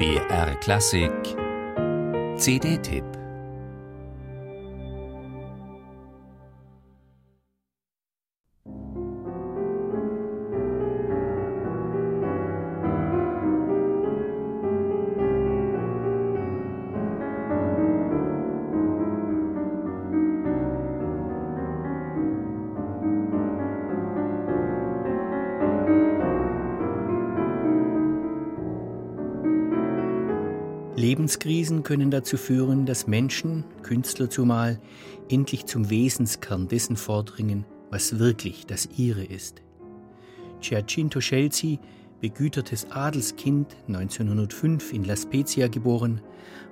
BR Klassik. CD-Tipp Lebenskrisen können dazu führen, dass Menschen, Künstler zumal, endlich zum Wesenskern dessen vordringen, was wirklich das ihre ist. Giacinto Scelsi, begütertes Adelskind, 1905 in La Spezia geboren,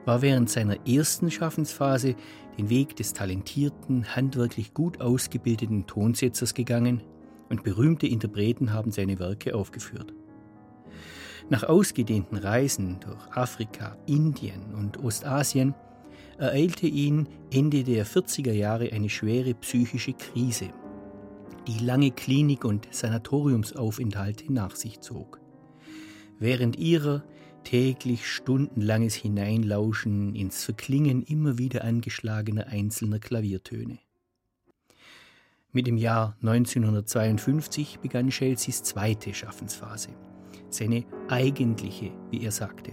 war während seiner ersten Schaffensphase den Weg des talentierten, handwerklich gut ausgebildeten Tonsetzers gegangen und berühmte Interpreten haben seine Werke aufgeführt. Nach ausgedehnten Reisen durch Afrika, Indien und Ostasien ereilte ihn Ende der 40er Jahre eine schwere psychische Krise, die lange Klinik- und Sanatoriumsaufenthalte nach sich zog. Während ihrer täglich stundenlanges Hineinlauschen ins Verklingen immer wieder angeschlagener einzelner Klaviertöne. Mit dem Jahr 1952 begann Chelseas zweite Schaffensphase seine eigentliche, wie er sagte.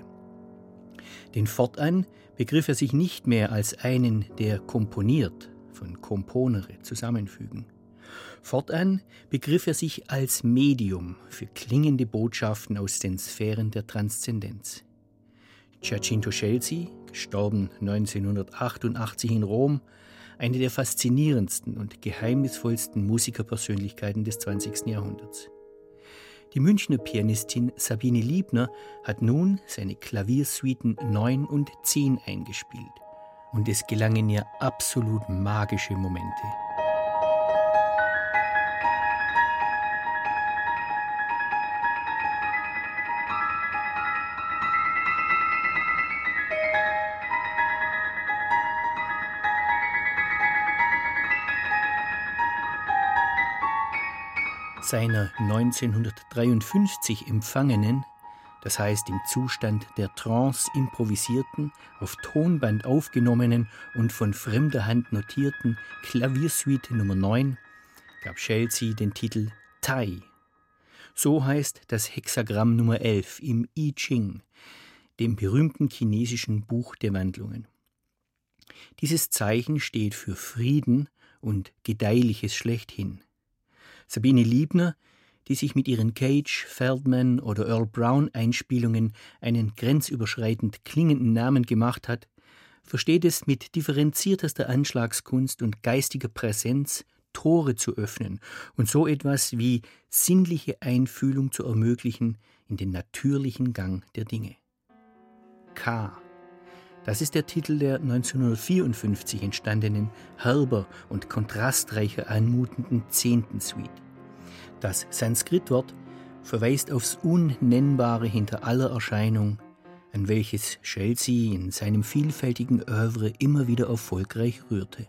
Denn fortan begriff er sich nicht mehr als einen, der komponiert, von componere zusammenfügen. Fortan begriff er sich als Medium für klingende Botschaften aus den Sphären der Transzendenz. Giacinto Scelsi, gestorben 1988 in Rom, eine der faszinierendsten und geheimnisvollsten Musikerpersönlichkeiten des 20. Jahrhunderts. Die Münchner Pianistin Sabine Liebner hat nun seine Klaviersuiten 9 und 10 eingespielt. Und es gelangen ihr absolut magische Momente. Seiner 1953 empfangenen, das heißt im Zustand der Trance improvisierten, auf Tonband aufgenommenen und von fremder Hand notierten Klaviersuite Nummer 9, gab Chelsea den Titel Tai. So heißt das Hexagramm Nummer 11 im I Ching, dem berühmten chinesischen Buch der Wandlungen. Dieses Zeichen steht für Frieden und Gedeihliches schlechthin. Sabine Liebner, die sich mit ihren Cage, Feldman oder Earl Brown Einspielungen einen grenzüberschreitend klingenden Namen gemacht hat, versteht es mit differenziertester Anschlagskunst und geistiger Präsenz, Tore zu öffnen und so etwas wie sinnliche Einfühlung zu ermöglichen in den natürlichen Gang der Dinge. K. Das ist der Titel der 1954 entstandenen, herber und kontrastreicher anmutenden zehnten Suite. Das Sanskritwort verweist aufs Unnennbare hinter aller Erscheinung, an welches Chelsea in seinem vielfältigen Övre immer wieder erfolgreich rührte.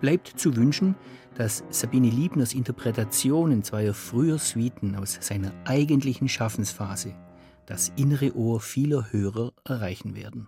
Bleibt zu wünschen, dass Sabine Liebners Interpretationen zweier früher Suiten aus seiner eigentlichen Schaffensphase das innere Ohr vieler Hörer erreichen werden.